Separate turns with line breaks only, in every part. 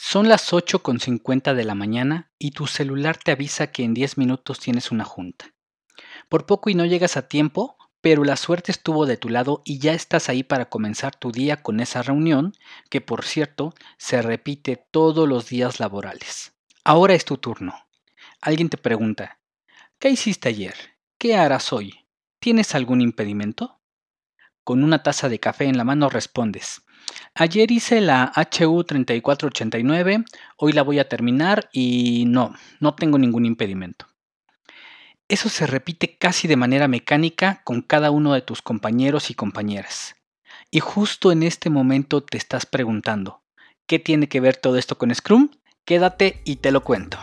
Son las 8.50 de la mañana y tu celular te avisa que en 10 minutos tienes una junta. Por poco y no llegas a tiempo, pero la suerte estuvo de tu lado y ya estás ahí para comenzar tu día con esa reunión, que por cierto se repite todos los días laborales. Ahora es tu turno. Alguien te pregunta, ¿qué hiciste ayer? ¿Qué harás hoy? ¿Tienes algún impedimento? Con una taza de café en la mano respondes, Ayer hice la HU 3489, hoy la voy a terminar y no, no tengo ningún impedimento. Eso se repite casi de manera mecánica con cada uno de tus compañeros y compañeras. Y justo en este momento te estás preguntando, ¿qué tiene que ver todo esto con Scrum? Quédate y te lo cuento.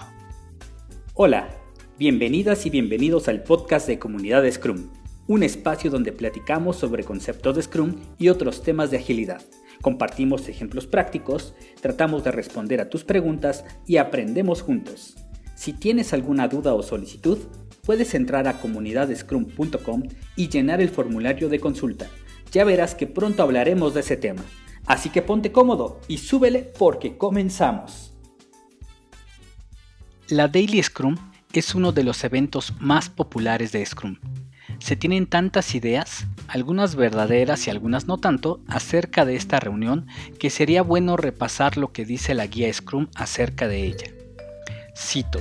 Hola, bienvenidas y bienvenidos al podcast de Comunidad Scrum, un espacio donde platicamos sobre conceptos de Scrum y otros temas de agilidad Compartimos ejemplos prácticos, tratamos de responder a tus preguntas y aprendemos juntos. Si tienes alguna duda o solicitud, puedes entrar a comunidadescrum.com y llenar el formulario de consulta. Ya verás que pronto hablaremos de ese tema. Así que ponte cómodo y súbele porque comenzamos.
La Daily Scrum es uno de los eventos más populares de Scrum. Se tienen tantas ideas algunas verdaderas y algunas no tanto, acerca de esta reunión que sería bueno repasar lo que dice la guía Scrum acerca de ella. Cito,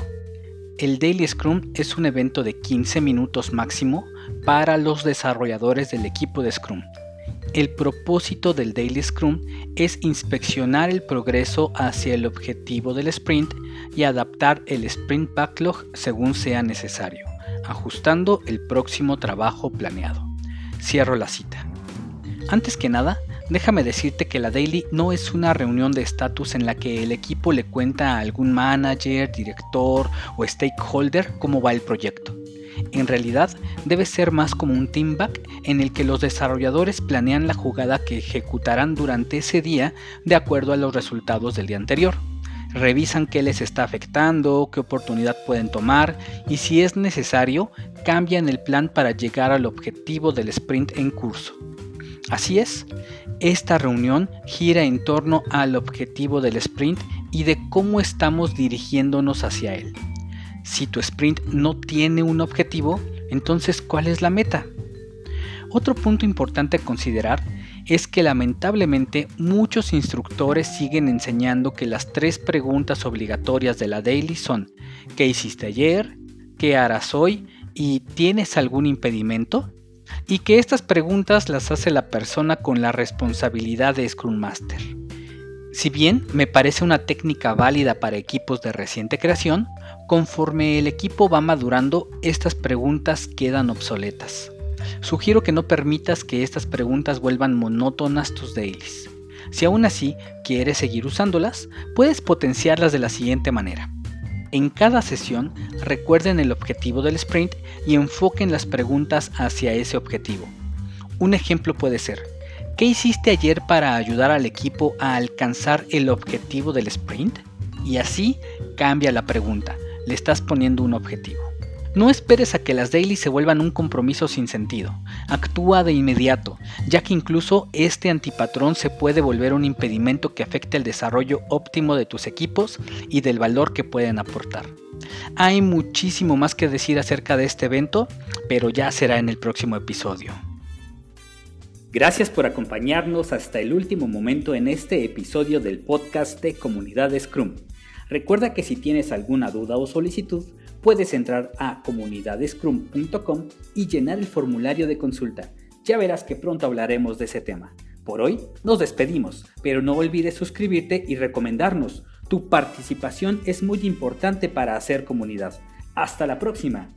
el Daily Scrum es un evento de 15 minutos máximo para los desarrolladores del equipo de Scrum. El propósito del Daily Scrum es inspeccionar el progreso hacia el objetivo del sprint y adaptar el sprint backlog según sea necesario, ajustando el próximo trabajo planeado. Cierro la cita. Antes que nada, déjame decirte que la daily no es una reunión de estatus en la que el equipo le cuenta a algún manager, director o stakeholder cómo va el proyecto. En realidad, debe ser más como un team back en el que los desarrolladores planean la jugada que ejecutarán durante ese día de acuerdo a los resultados del día anterior revisan qué les está afectando, qué oportunidad pueden tomar y si es necesario, cambian el plan para llegar al objetivo del sprint en curso. Así es, esta reunión gira en torno al objetivo del sprint y de cómo estamos dirigiéndonos hacia él. Si tu sprint no tiene un objetivo, entonces ¿cuál es la meta? Otro punto importante a considerar es que lamentablemente muchos instructores siguen enseñando que las tres preguntas obligatorias de la daily son ¿qué hiciste ayer? ¿qué harás hoy? y ¿tienes algún impedimento? y que estas preguntas las hace la persona con la responsabilidad de Scrum Master. Si bien me parece una técnica válida para equipos de reciente creación, conforme el equipo va madurando, estas preguntas quedan obsoletas. Sugiero que no permitas que estas preguntas vuelvan monótonas tus dailies. Si aún así quieres seguir usándolas, puedes potenciarlas de la siguiente manera. En cada sesión recuerden el objetivo del sprint y enfoquen las preguntas hacia ese objetivo. Un ejemplo puede ser, ¿qué hiciste ayer para ayudar al equipo a alcanzar el objetivo del sprint? Y así cambia la pregunta, le estás poniendo un objetivo. No esperes a que las dailies se vuelvan un compromiso sin sentido. Actúa de inmediato, ya que incluso este antipatrón se puede volver un impedimento que afecte el desarrollo óptimo de tus equipos y del valor que pueden aportar. Hay muchísimo más que decir acerca de este evento, pero ya será en el próximo episodio.
Gracias por acompañarnos hasta el último momento en este episodio del podcast de Comunidad Scrum. Recuerda que si tienes alguna duda o solicitud, puedes entrar a comunidadescrum.com y llenar el formulario de consulta. Ya verás que pronto hablaremos de ese tema. Por hoy nos despedimos, pero no olvides suscribirte y recomendarnos. Tu participación es muy importante para hacer comunidad. Hasta la próxima.